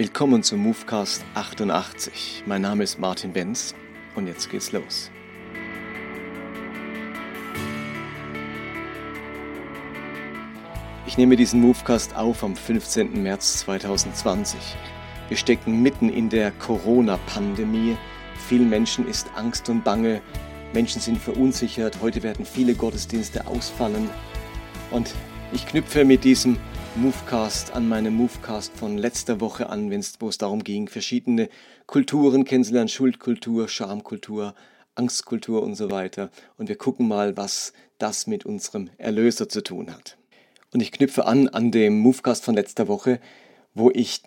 Willkommen zum Movecast 88. Mein Name ist Martin Benz und jetzt geht's los. Ich nehme diesen Movecast auf am 15. März 2020. Wir stecken mitten in der Corona-Pandemie. Vielen Menschen ist Angst und Bange. Menschen sind verunsichert. Heute werden viele Gottesdienste ausfallen. Und ich knüpfe mit diesem Movecast an meine Movecast von letzter Woche an, wo es darum ging, verschiedene Kulturen kennenzulernen, Schuldkultur, Schamkultur, Angstkultur und so weiter. Und wir gucken mal, was das mit unserem Erlöser zu tun hat. Und ich knüpfe an an dem Movecast von letzter Woche, wo ich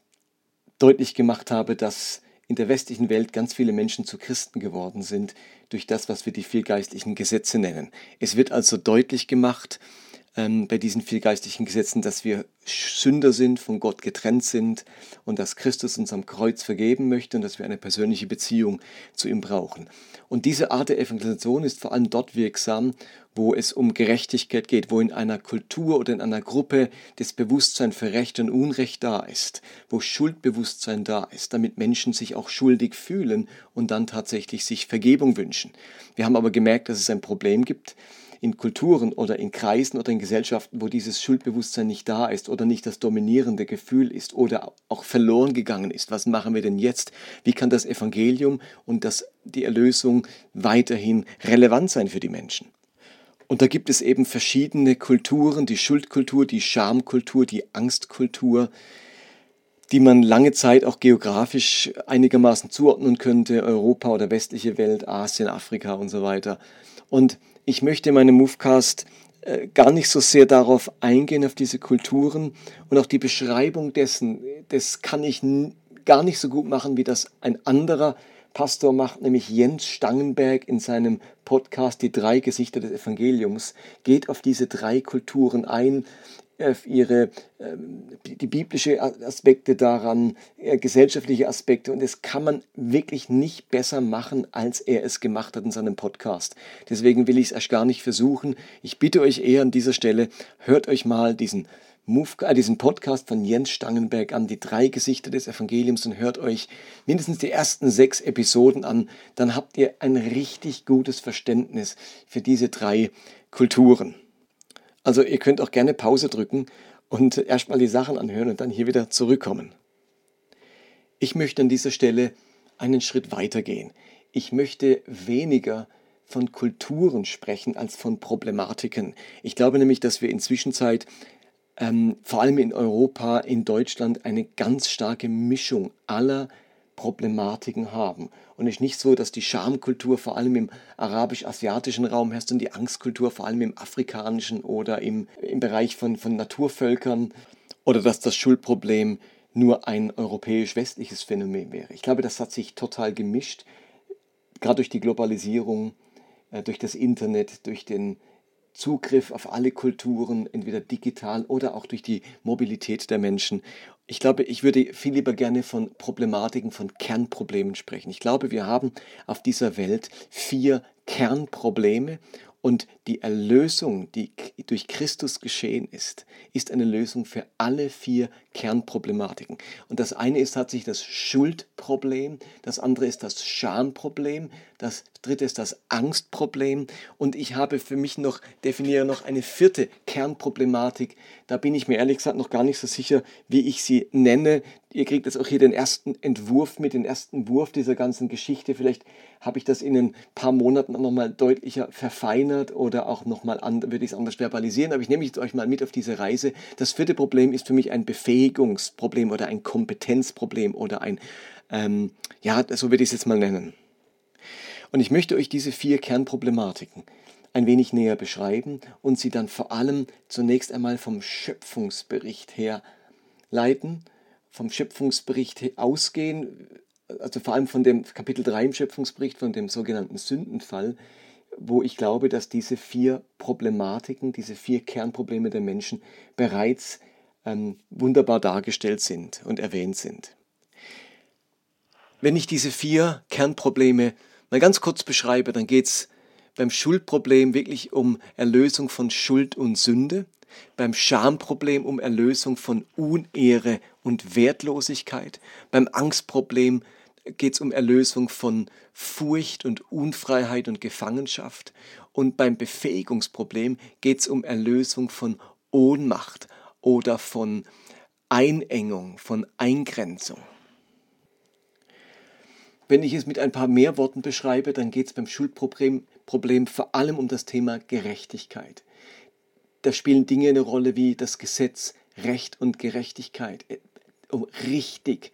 deutlich gemacht habe, dass in der westlichen Welt ganz viele Menschen zu Christen geworden sind durch das, was wir die vier geistlichen Gesetze nennen. Es wird also deutlich gemacht, ähm, bei diesen vier geistlichen Gesetzen, dass wir Sünder sind, von Gott getrennt sind und dass Christus uns am Kreuz vergeben möchte und dass wir eine persönliche Beziehung zu ihm brauchen. Und diese Art der Evangelisation ist vor allem dort wirksam, wo es um Gerechtigkeit geht, wo in einer Kultur oder in einer Gruppe das Bewusstsein für Recht und Unrecht da ist, wo Schuldbewusstsein da ist, damit Menschen sich auch schuldig fühlen und dann tatsächlich sich Vergebung wünschen. Wir haben aber gemerkt, dass es ein Problem gibt, in Kulturen oder in Kreisen oder in Gesellschaften, wo dieses Schuldbewusstsein nicht da ist oder nicht das dominierende Gefühl ist oder auch verloren gegangen ist. Was machen wir denn jetzt? Wie kann das Evangelium und das, die Erlösung weiterhin relevant sein für die Menschen? Und da gibt es eben verschiedene Kulturen, die Schuldkultur, die Schamkultur, die Angstkultur, die man lange Zeit auch geografisch einigermaßen zuordnen könnte, Europa oder westliche Welt, Asien, Afrika und so weiter. Und ich möchte in meinem Movecast äh, gar nicht so sehr darauf eingehen, auf diese Kulturen und auch die Beschreibung dessen, das kann ich gar nicht so gut machen, wie das ein anderer Pastor macht, nämlich Jens Stangenberg in seinem Podcast Die drei Gesichter des Evangeliums, geht auf diese drei Kulturen ein, ihre, ähm, die biblische Aspekte daran, äh, gesellschaftliche Aspekte. Und das kann man wirklich nicht besser machen, als er es gemacht hat in seinem Podcast. Deswegen will ich es erst gar nicht versuchen. Ich bitte euch eher an dieser Stelle, hört euch mal diesen Move, äh, diesen Podcast von Jens Stangenberg an, die drei Gesichter des Evangeliums und hört euch mindestens die ersten sechs Episoden an, dann habt ihr ein richtig gutes Verständnis für diese drei Kulturen. Also ihr könnt auch gerne Pause drücken und erstmal die Sachen anhören und dann hier wieder zurückkommen. Ich möchte an dieser Stelle einen Schritt weiter gehen. Ich möchte weniger von Kulturen sprechen als von Problematiken. Ich glaube nämlich, dass wir inzwischen ähm, vor allem in Europa, in Deutschland, eine ganz starke Mischung aller Problematiken haben. Und es ist nicht so, dass die Schamkultur vor allem im arabisch-asiatischen Raum herrscht und die Angstkultur vor allem im afrikanischen oder im, im Bereich von, von Naturvölkern oder dass das Schuldproblem nur ein europäisch-westliches Phänomen wäre. Ich glaube, das hat sich total gemischt, gerade durch die Globalisierung, äh, durch das Internet, durch den Zugriff auf alle Kulturen, entweder digital oder auch durch die Mobilität der Menschen. Ich glaube, ich würde viel lieber gerne von Problematiken, von Kernproblemen sprechen. Ich glaube, wir haben auf dieser Welt vier Kernprobleme und die Erlösung, die durch Christus geschehen ist, ist eine Lösung für alle vier Kernproblematiken. Und das eine ist tatsächlich das Schuldproblem, das andere ist das Schamproblem, das dritte ist das Angstproblem und ich habe für mich noch, definiere noch eine vierte Kernproblematik. Da bin ich mir ehrlich gesagt noch gar nicht so sicher, wie ich sie nenne. Ihr kriegt jetzt auch hier den ersten Entwurf mit, den ersten Wurf dieser ganzen Geschichte. Vielleicht habe ich das in ein paar Monaten nochmal deutlicher verfeinert oder auch nochmal würde ich es anders verbalisieren. Aber ich nehme euch mal mit auf diese Reise. Das vierte Problem ist für mich ein Befähigungsproblem oder ein Kompetenzproblem oder ein, ähm, ja, so würde ich es jetzt mal nennen. Und ich möchte euch diese vier Kernproblematiken ein wenig näher beschreiben und sie dann vor allem zunächst einmal vom Schöpfungsbericht her leiten vom Schöpfungsbericht ausgehen, also vor allem von dem Kapitel 3 im Schöpfungsbericht, von dem sogenannten Sündenfall, wo ich glaube, dass diese vier Problematiken, diese vier Kernprobleme der Menschen bereits ähm, wunderbar dargestellt sind und erwähnt sind. Wenn ich diese vier Kernprobleme mal ganz kurz beschreibe, dann geht es beim Schuldproblem wirklich um Erlösung von Schuld und Sünde, beim Schamproblem um Erlösung von Unehre und Wertlosigkeit. Beim Angstproblem geht es um Erlösung von Furcht und Unfreiheit und Gefangenschaft. Und beim Befähigungsproblem geht es um Erlösung von Ohnmacht oder von Einengung, von Eingrenzung. Wenn ich es mit ein paar mehr Worten beschreibe, dann geht es beim Schuldproblem Problem vor allem um das Thema Gerechtigkeit. Da spielen Dinge eine Rolle wie das Gesetz, Recht und Gerechtigkeit, äh, um richtig,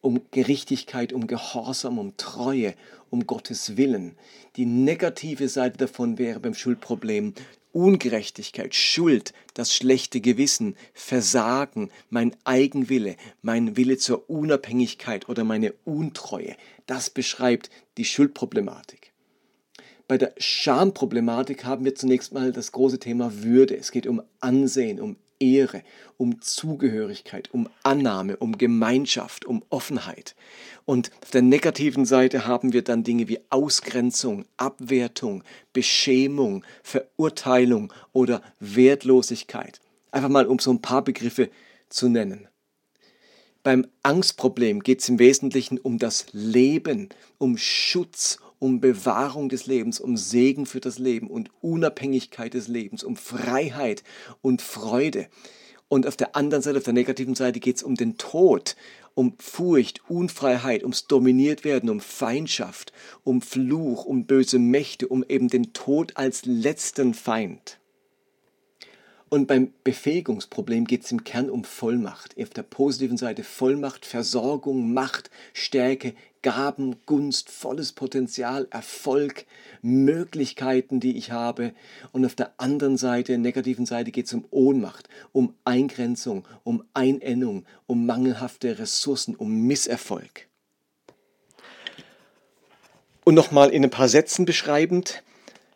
um Gerechtigkeit, um Gehorsam, um Treue, um Gottes Willen. Die negative Seite davon wäre beim Schuldproblem Ungerechtigkeit, Schuld, das schlechte Gewissen, Versagen, mein Eigenwille, mein Wille zur Unabhängigkeit oder meine Untreue. Das beschreibt die Schuldproblematik. Bei der Schamproblematik haben wir zunächst mal das große Thema Würde. Es geht um Ansehen, um Ehre, um Zugehörigkeit, um Annahme, um Gemeinschaft, um Offenheit. Und auf der negativen Seite haben wir dann Dinge wie Ausgrenzung, Abwertung, Beschämung, Verurteilung oder Wertlosigkeit. Einfach mal um so ein paar Begriffe zu nennen. Beim Angstproblem geht es im Wesentlichen um das Leben, um Schutz, um Bewahrung des Lebens, um Segen für das Leben und Unabhängigkeit des Lebens, um Freiheit und Freude. Und auf der anderen Seite, auf der negativen Seite geht es um den Tod, um Furcht, Unfreiheit, ums Dominiertwerden, um Feindschaft, um Fluch, um böse Mächte, um eben den Tod als letzten Feind. Und beim Befähigungsproblem geht es im Kern um Vollmacht. Auf der positiven Seite Vollmacht, Versorgung, Macht, Stärke, Gaben, Gunst, volles Potenzial, Erfolg, Möglichkeiten, die ich habe. Und auf der anderen Seite, negativen Seite, geht es um Ohnmacht, um Eingrenzung, um Einennung, um mangelhafte Ressourcen, um Misserfolg. Und nochmal in ein paar Sätzen beschreibend,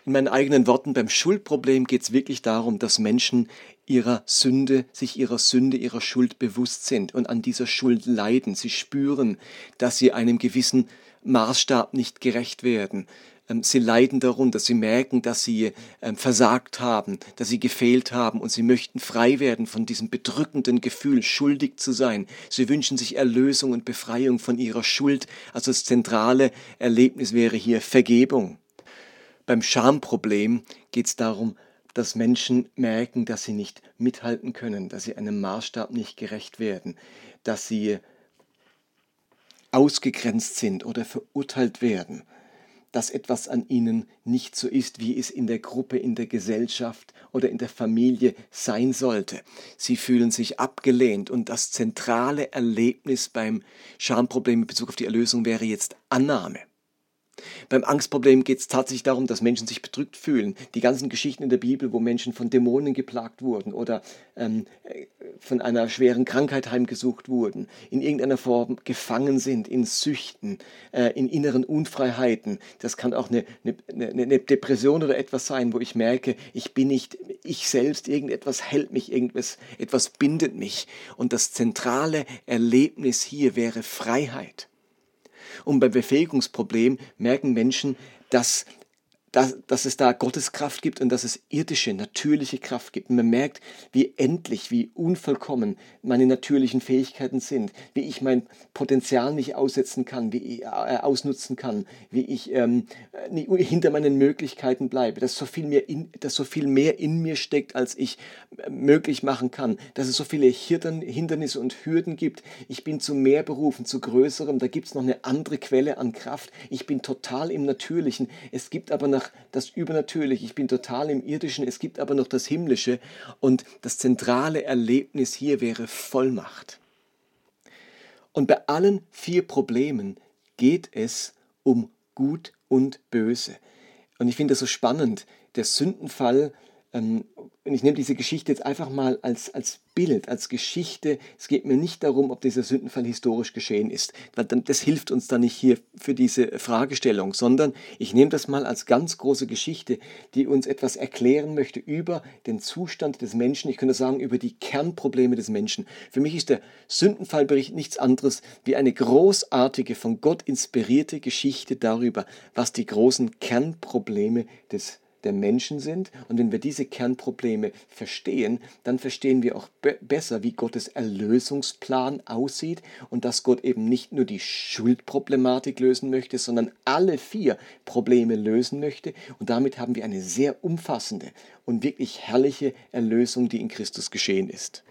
in meinen eigenen Worten, beim Schuldproblem geht es wirklich darum, dass Menschen ihrer Sünde, sich ihrer Sünde, ihrer Schuld bewusst sind und an dieser Schuld leiden. Sie spüren, dass sie einem gewissen Maßstab nicht gerecht werden. Ähm, sie leiden darunter, sie merken, dass sie ähm, versagt haben, dass sie gefehlt haben und sie möchten frei werden von diesem bedrückenden Gefühl, schuldig zu sein. Sie wünschen sich Erlösung und Befreiung von ihrer Schuld. Also das zentrale Erlebnis wäre hier Vergebung. Beim Schamproblem geht es darum, dass Menschen merken, dass sie nicht mithalten können, dass sie einem Maßstab nicht gerecht werden, dass sie ausgegrenzt sind oder verurteilt werden, dass etwas an ihnen nicht so ist, wie es in der Gruppe, in der Gesellschaft oder in der Familie sein sollte. Sie fühlen sich abgelehnt und das zentrale Erlebnis beim Schamproblem in Bezug auf die Erlösung wäre jetzt Annahme. Beim Angstproblem geht es tatsächlich darum, dass Menschen sich bedrückt fühlen. Die ganzen Geschichten in der Bibel, wo Menschen von Dämonen geplagt wurden oder ähm, von einer schweren Krankheit heimgesucht wurden, in irgendeiner Form gefangen sind, in Süchten, äh, in inneren Unfreiheiten. Das kann auch eine, eine, eine Depression oder etwas sein, wo ich merke, ich bin nicht ich selbst, irgendetwas hält mich, irgendwas etwas bindet mich. Und das zentrale Erlebnis hier wäre Freiheit. Und beim Befähigungsproblem merken Menschen, dass dass, dass es da Gottes Kraft gibt und dass es irdische, natürliche Kraft gibt. Und man merkt, wie endlich, wie unvollkommen meine natürlichen Fähigkeiten sind, wie ich mein Potenzial nicht aussetzen kann, wie ich, äh, ausnutzen kann, wie ich ähm, hinter meinen Möglichkeiten bleibe, dass so, viel mehr in, dass so viel mehr in mir steckt, als ich äh, möglich machen kann, dass es so viele Hindernisse und Hürden gibt. Ich bin zu mehr berufen, zu größerem, da gibt es noch eine andere Quelle an Kraft. Ich bin total im Natürlichen. Es gibt aber nach das Übernatürliche, ich bin total im Irdischen, es gibt aber noch das Himmlische und das zentrale Erlebnis hier wäre Vollmacht. Und bei allen vier Problemen geht es um Gut und Böse. Und ich finde das so spannend. Der Sündenfall und ich nehme diese Geschichte jetzt einfach mal als, als Bild, als Geschichte. Es geht mir nicht darum, ob dieser Sündenfall historisch geschehen ist, das hilft uns dann nicht hier für diese Fragestellung, sondern ich nehme das mal als ganz große Geschichte, die uns etwas erklären möchte über den Zustand des Menschen. Ich könnte sagen, über die Kernprobleme des Menschen. Für mich ist der Sündenfallbericht nichts anderes wie eine großartige, von Gott inspirierte Geschichte darüber, was die großen Kernprobleme des der Menschen sind. Und wenn wir diese Kernprobleme verstehen, dann verstehen wir auch be besser, wie Gottes Erlösungsplan aussieht und dass Gott eben nicht nur die Schuldproblematik lösen möchte, sondern alle vier Probleme lösen möchte. Und damit haben wir eine sehr umfassende und wirklich herrliche Erlösung, die in Christus geschehen ist.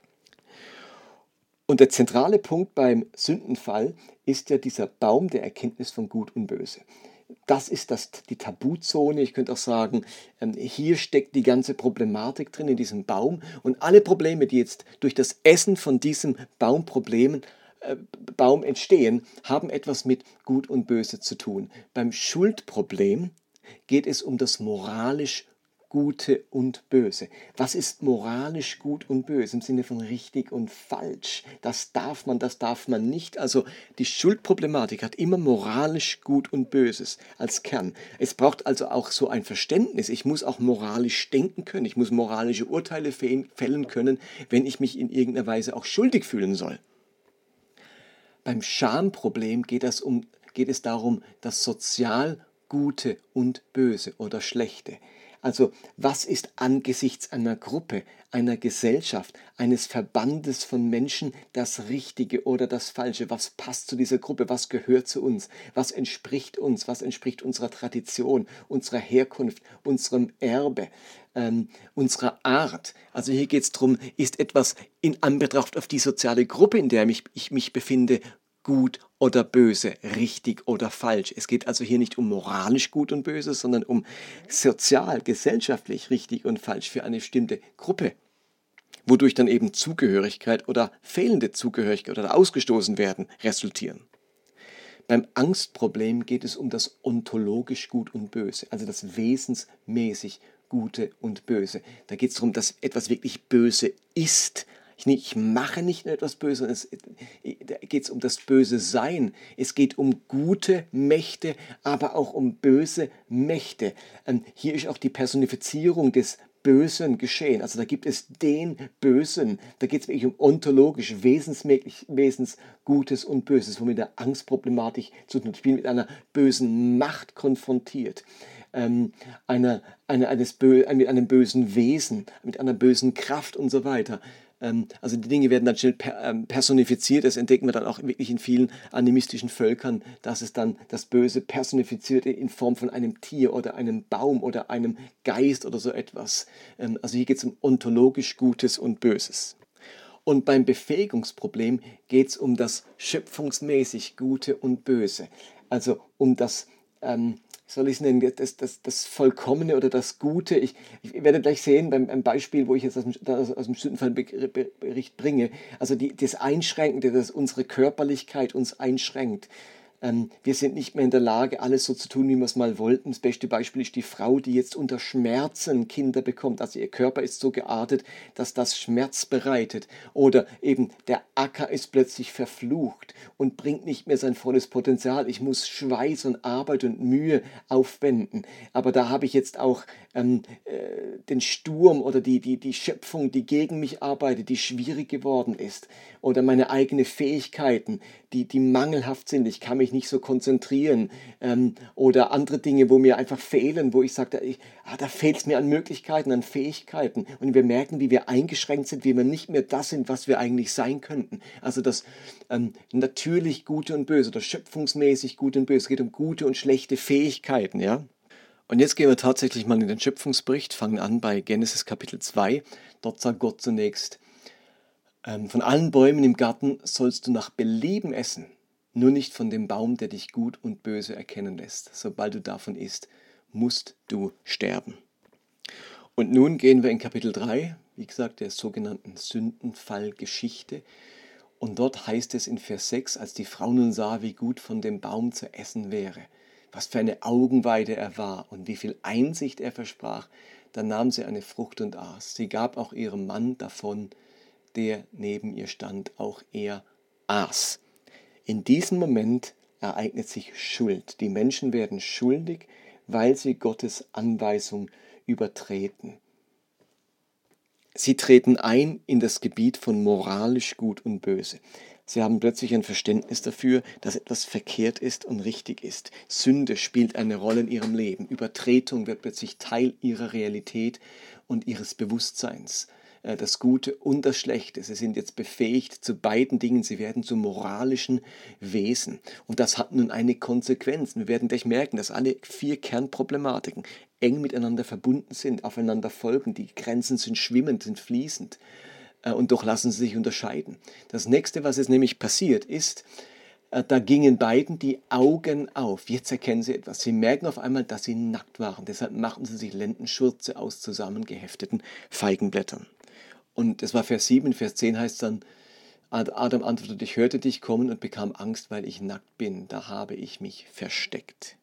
Und der zentrale Punkt beim Sündenfall ist ja dieser Baum der Erkenntnis von Gut und Böse. Das ist das, die Tabuzone. Ich könnte auch sagen, ähm, hier steckt die ganze Problematik drin in diesem Baum. Und alle Probleme, die jetzt durch das Essen von diesem Baumproblemen äh, Baum entstehen, haben etwas mit Gut und Böse zu tun. Beim Schuldproblem geht es um das moralisch Gute und Böse. Was ist moralisch gut und böse im Sinne von richtig und falsch? Das darf man, das darf man nicht. Also die Schuldproblematik hat immer moralisch gut und böses als Kern. Es braucht also auch so ein Verständnis. Ich muss auch moralisch denken können. Ich muss moralische Urteile fällen können, wenn ich mich in irgendeiner Weise auch schuldig fühlen soll. Beim Schamproblem geht es, um, geht es darum, das sozial Gute und Böse oder Schlechte. Also was ist angesichts einer Gruppe, einer Gesellschaft, eines Verbandes von Menschen das Richtige oder das Falsche? Was passt zu dieser Gruppe? Was gehört zu uns? Was entspricht uns? Was entspricht unserer Tradition, unserer Herkunft, unserem Erbe? Ähm, unserer Art. Also hier geht es darum, ist etwas in Anbetracht auf die soziale Gruppe, in der mich, ich mich befinde, gut oder böse, richtig oder falsch. Es geht also hier nicht um moralisch gut und böse, sondern um sozial, gesellschaftlich richtig und falsch für eine bestimmte Gruppe, wodurch dann eben Zugehörigkeit oder fehlende Zugehörigkeit oder ausgestoßen werden resultieren. Beim Angstproblem geht es um das ontologisch Gut und Böse, also das wesensmäßig Gute und Böse. Da geht es darum, dass etwas wirklich böse ist, ich, ich mache nicht nur etwas Böses, es, geht um das böse Sein. Es geht um gute Mächte, aber auch um böse Mächte. Ähm, hier ist auch die Personifizierung des Bösen geschehen. Also da gibt es den Bösen. Da geht es wirklich um ontologisch, wesensmäßig, wesens Gutes und Böses, womit der Angstproblematik zu tun hat. Ich bin mit einer bösen Macht konfrontiert. Ähm, einer, einer, eines Bö mit einem bösen Wesen, mit einer bösen Kraft und so weiter. Ähm, also die Dinge werden dann schnell ähm, personifiziert. Das entdecken wir dann auch wirklich in vielen animistischen Völkern, dass es dann das Böse personifiziert in Form von einem Tier oder einem Baum oder einem Geist oder so etwas. Ähm, also hier geht es um ontologisch Gutes und Böses. Und beim Befähigungsproblem geht es um das schöpfungsmäßig Gute und Böse. Also um das ähm, soll ich es nennen, das, das, das Vollkommene oder das Gute. Ich, ich werde gleich sehen beim, beim Beispiel, wo ich jetzt aus dem, aus dem Sündenfallbericht bringe, also die, das Einschränkende, das unsere Körperlichkeit uns einschränkt. Ähm, wir sind nicht mehr in der Lage, alles so zu tun, wie wir es mal wollten. Das beste Beispiel ist die Frau, die jetzt unter Schmerzen Kinder bekommt. Also ihr Körper ist so geartet, dass das Schmerz bereitet. Oder eben der Acker ist plötzlich verflucht und bringt nicht mehr sein volles Potenzial. Ich muss Schweiß und Arbeit und Mühe aufwenden. Aber da habe ich jetzt auch ähm, äh, den Sturm oder die, die, die Schöpfung, die gegen mich arbeitet, die schwierig geworden ist. Oder meine eigenen Fähigkeiten, die, die mangelhaft sind. Ich kann mich nicht so konzentrieren ähm, oder andere Dinge, wo mir einfach fehlen, wo ich sage, da, ah, da fehlt es mir an Möglichkeiten, an Fähigkeiten und wir merken, wie wir eingeschränkt sind, wie wir nicht mehr das sind, was wir eigentlich sein könnten. Also das ähm, natürlich Gute und Böse oder schöpfungsmäßig Gute und Böse, es geht um gute und schlechte Fähigkeiten, ja. Und jetzt gehen wir tatsächlich mal in den Schöpfungsbericht, fangen an bei Genesis Kapitel 2. Dort sagt Gott zunächst, ähm, von allen Bäumen im Garten sollst du nach Belieben essen, nur nicht von dem Baum, der dich gut und böse erkennen lässt. Sobald du davon isst, musst du sterben. Und nun gehen wir in Kapitel 3, wie gesagt, der sogenannten Sündenfallgeschichte. Und dort heißt es in Vers 6, als die Frau nun sah, wie gut von dem Baum zu essen wäre, was für eine Augenweide er war und wie viel Einsicht er versprach, dann nahm sie eine Frucht und aß. Sie gab auch ihrem Mann davon, der neben ihr stand, auch er aß. In diesem Moment ereignet sich Schuld. Die Menschen werden schuldig, weil sie Gottes Anweisung übertreten. Sie treten ein in das Gebiet von moralisch gut und böse. Sie haben plötzlich ein Verständnis dafür, dass etwas verkehrt ist und richtig ist. Sünde spielt eine Rolle in ihrem Leben. Übertretung wird plötzlich Teil ihrer Realität und ihres Bewusstseins. Äh, das Gute und das Schlechte. Sie sind jetzt befähigt zu beiden Dingen. Sie werden zu moralischen Wesen. Und das hat nun eine Konsequenz. Wir werden gleich merken, dass alle vier Kernproblematiken eng miteinander verbunden sind, aufeinander folgen. Die Grenzen sind schwimmend, sind fließend. Äh, und doch lassen sie sich unterscheiden. Das nächste, was jetzt nämlich passiert, ist, äh, da gingen beiden die Augen auf. Jetzt erkennen sie etwas. Sie merken auf einmal, dass sie nackt waren. Deshalb machten sie sich Lendenschürze aus zusammengehefteten Feigenblättern. Und das war Vers 7, Vers 10 heißt dann, Adam antwortete, ich hörte dich kommen und bekam Angst, weil ich nackt bin. Da habe ich mich versteckt.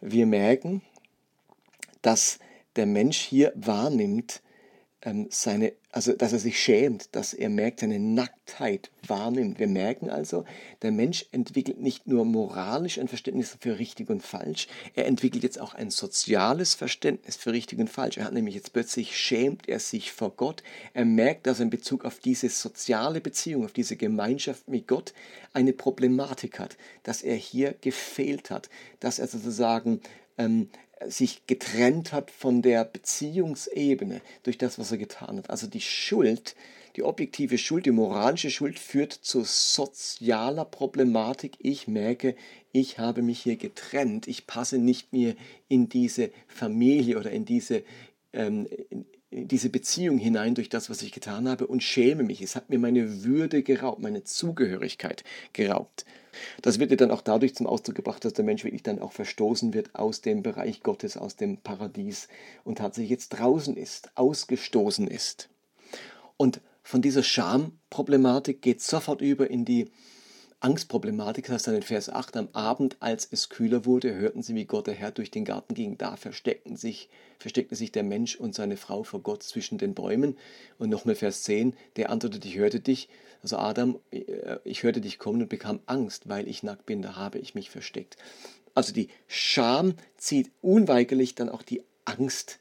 Wir merken, dass der Mensch hier wahrnimmt, ähm, seine, also dass er sich schämt, dass er merkt, seine Nacktheit wahrnimmt. Wir merken also, der Mensch entwickelt nicht nur moralisch ein Verständnis für richtig und falsch, er entwickelt jetzt auch ein soziales Verständnis für richtig und falsch. Er hat nämlich jetzt plötzlich schämt er sich vor Gott. Er merkt, dass er in Bezug auf diese soziale Beziehung, auf diese Gemeinschaft mit Gott eine Problematik hat, dass er hier gefehlt hat, dass er sozusagen ähm, sich getrennt hat von der Beziehungsebene durch das, was er getan hat. Also die Schuld, die objektive Schuld, die moralische Schuld führt zu sozialer Problematik. Ich merke, ich habe mich hier getrennt. Ich passe nicht mehr in diese Familie oder in diese, ähm, in, diese Beziehung hinein durch das, was ich getan habe und schäme mich. Es hat mir meine Würde geraubt, meine Zugehörigkeit geraubt. Das wird ja dann auch dadurch zum Ausdruck gebracht, dass der Mensch wirklich dann auch verstoßen wird aus dem Bereich Gottes, aus dem Paradies und tatsächlich jetzt draußen ist, ausgestoßen ist. Und von dieser Schamproblematik geht sofort über in die Angstproblematik, das heißt dann in Vers 8, am Abend, als es kühler wurde, hörten sie, wie Gott der Herr durch den Garten ging. Da versteckten sich, versteckte sich der Mensch und seine Frau vor Gott zwischen den Bäumen. Und nochmal Vers 10, der antwortete, ich hörte dich, also Adam, äh, ich hörte dich kommen und bekam Angst, weil ich nackt bin, da habe ich mich versteckt. Also die Scham zieht unweigerlich dann auch die Angst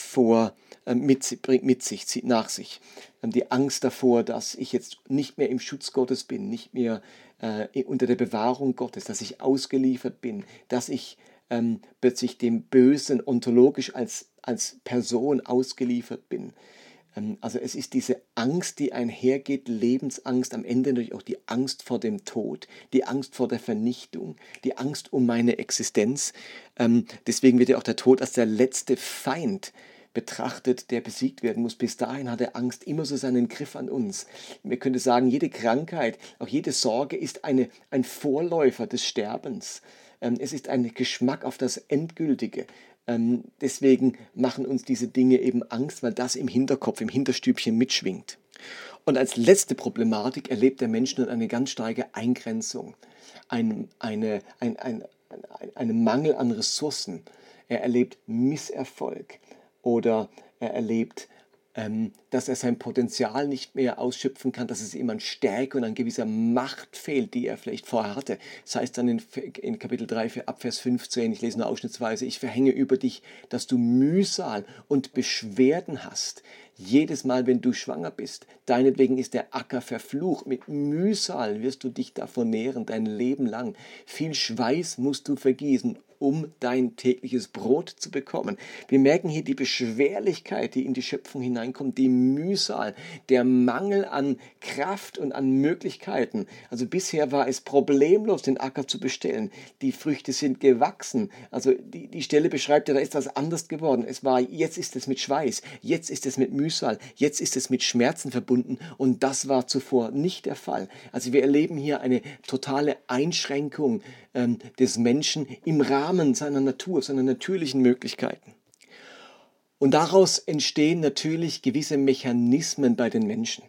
vor, äh, mit, bringt mit sich, zieht nach sich. Ähm, die Angst davor, dass ich jetzt nicht mehr im Schutz Gottes bin, nicht mehr äh, unter der Bewahrung Gottes, dass ich ausgeliefert bin, dass ich ähm, plötzlich dem Bösen ontologisch als, als Person ausgeliefert bin. Ähm, also es ist diese Angst, die einhergeht, Lebensangst, am Ende natürlich auch die Angst vor dem Tod, die Angst vor der Vernichtung, die Angst um meine Existenz. Ähm, deswegen wird ja auch der Tod als der letzte Feind betrachtet, der besiegt werden muss. Bis dahin hat er Angst immer so seinen Griff an uns. Man könnte sagen, jede Krankheit, auch jede Sorge ist eine, ein Vorläufer des Sterbens. Ähm, es ist ein Geschmack auf das Endgültige. Ähm, deswegen machen uns diese Dinge eben Angst, weil das im Hinterkopf, im Hinterstübchen mitschwingt. Und als letzte Problematik erlebt der Mensch nun eine ganz starke Eingrenzung, ein, eine, ein, ein, ein, einen Mangel an Ressourcen. Er erlebt Misserfolg oder er erlebt ähm, dass er sein Potenzial nicht mehr ausschöpfen kann, dass es ihm an Stärke und an gewisser Macht fehlt, die er vielleicht vorher hatte. Das heißt dann in, in Kapitel 3, Abvers 15, ich lese nur ausschnittsweise, ich verhänge über dich, dass du Mühsal und Beschwerden hast. Jedes Mal, wenn du schwanger bist, deinetwegen ist der Acker verflucht. Mit Mühsal wirst du dich davon nähren, dein Leben lang. Viel Schweiß musst du vergießen um dein tägliches Brot zu bekommen. Wir merken hier die Beschwerlichkeit, die in die Schöpfung hineinkommt, die Mühsal, der Mangel an Kraft und an Möglichkeiten. Also bisher war es problemlos, den Acker zu bestellen. Die Früchte sind gewachsen. Also die, die Stelle beschreibt ja, da ist das anders geworden. Es war, jetzt ist es mit Schweiß, jetzt ist es mit Mühsal, jetzt ist es mit Schmerzen verbunden und das war zuvor nicht der Fall. Also wir erleben hier eine totale Einschränkung ähm, des Menschen im Rahmen seiner Natur, seiner natürlichen Möglichkeiten. Und daraus entstehen natürlich gewisse Mechanismen bei den Menschen.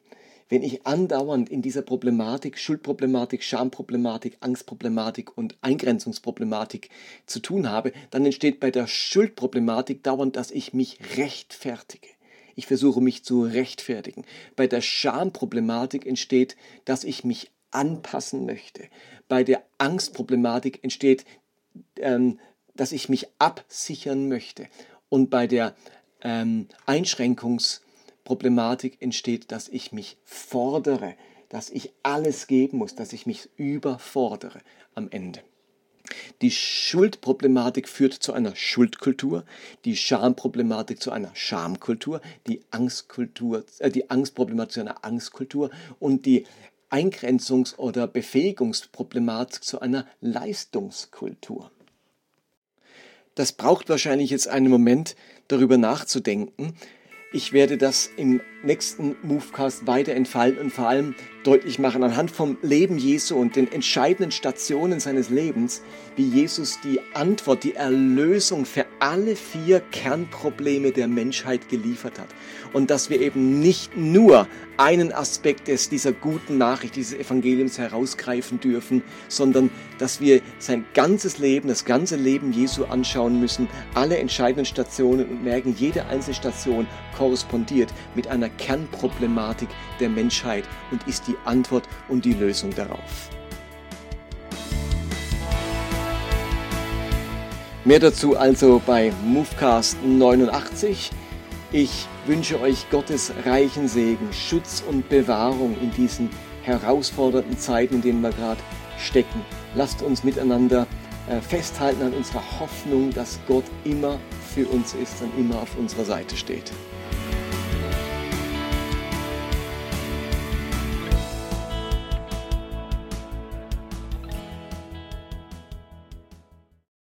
Wenn ich andauernd in dieser Problematik, Schuldproblematik, Schamproblematik, Angstproblematik und Eingrenzungsproblematik zu tun habe, dann entsteht bei der Schuldproblematik dauernd, dass ich mich rechtfertige. Ich versuche mich zu rechtfertigen. Bei der Schamproblematik entsteht, dass ich mich anpassen möchte. Bei der Angstproblematik entsteht, ähm, dass ich mich absichern möchte. Und bei der ähm, Einschränkungs- Problematik entsteht, dass ich mich fordere, dass ich alles geben muss, dass ich mich überfordere am Ende. Die Schuldproblematik führt zu einer Schuldkultur, die Schamproblematik zu einer Schamkultur, die Angstkultur, äh, die Angstproblematik zu einer Angstkultur und die Eingrenzungs- oder Befähigungsproblematik zu einer Leistungskultur. Das braucht wahrscheinlich jetzt einen Moment, darüber nachzudenken. Ich werde das im nächsten Movecast weiter entfalten und vor allem deutlich machen anhand vom Leben Jesu und den entscheidenden Stationen seines Lebens, wie Jesus die Antwort, die Erlösung für alle vier Kernprobleme der Menschheit geliefert hat. Und dass wir eben nicht nur einen Aspekt des, dieser guten Nachricht, dieses Evangeliums herausgreifen dürfen, sondern dass wir sein ganzes Leben, das ganze Leben Jesu anschauen müssen, alle entscheidenden Stationen und merken, jede einzelne Station korrespondiert mit einer Kernproblematik der Menschheit und ist die Antwort und die Lösung darauf. Mehr dazu also bei Movecast 89. Ich wünsche euch Gottes reichen Segen, Schutz und Bewahrung in diesen herausfordernden Zeiten, in denen wir gerade stecken. Lasst uns miteinander äh, festhalten an unserer Hoffnung, dass Gott immer für uns ist und immer auf unserer Seite steht.